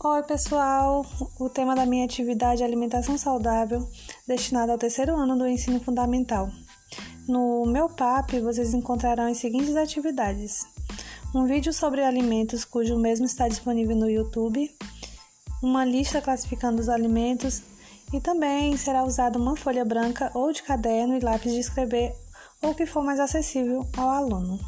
Oi, pessoal! O tema da minha atividade é alimentação saudável, destinada ao terceiro ano do ensino fundamental. No meu PAP, vocês encontrarão as seguintes atividades: um vídeo sobre alimentos, cujo mesmo está disponível no YouTube, uma lista classificando os alimentos e também será usada uma folha branca ou de caderno e lápis de escrever ou o que for mais acessível ao aluno.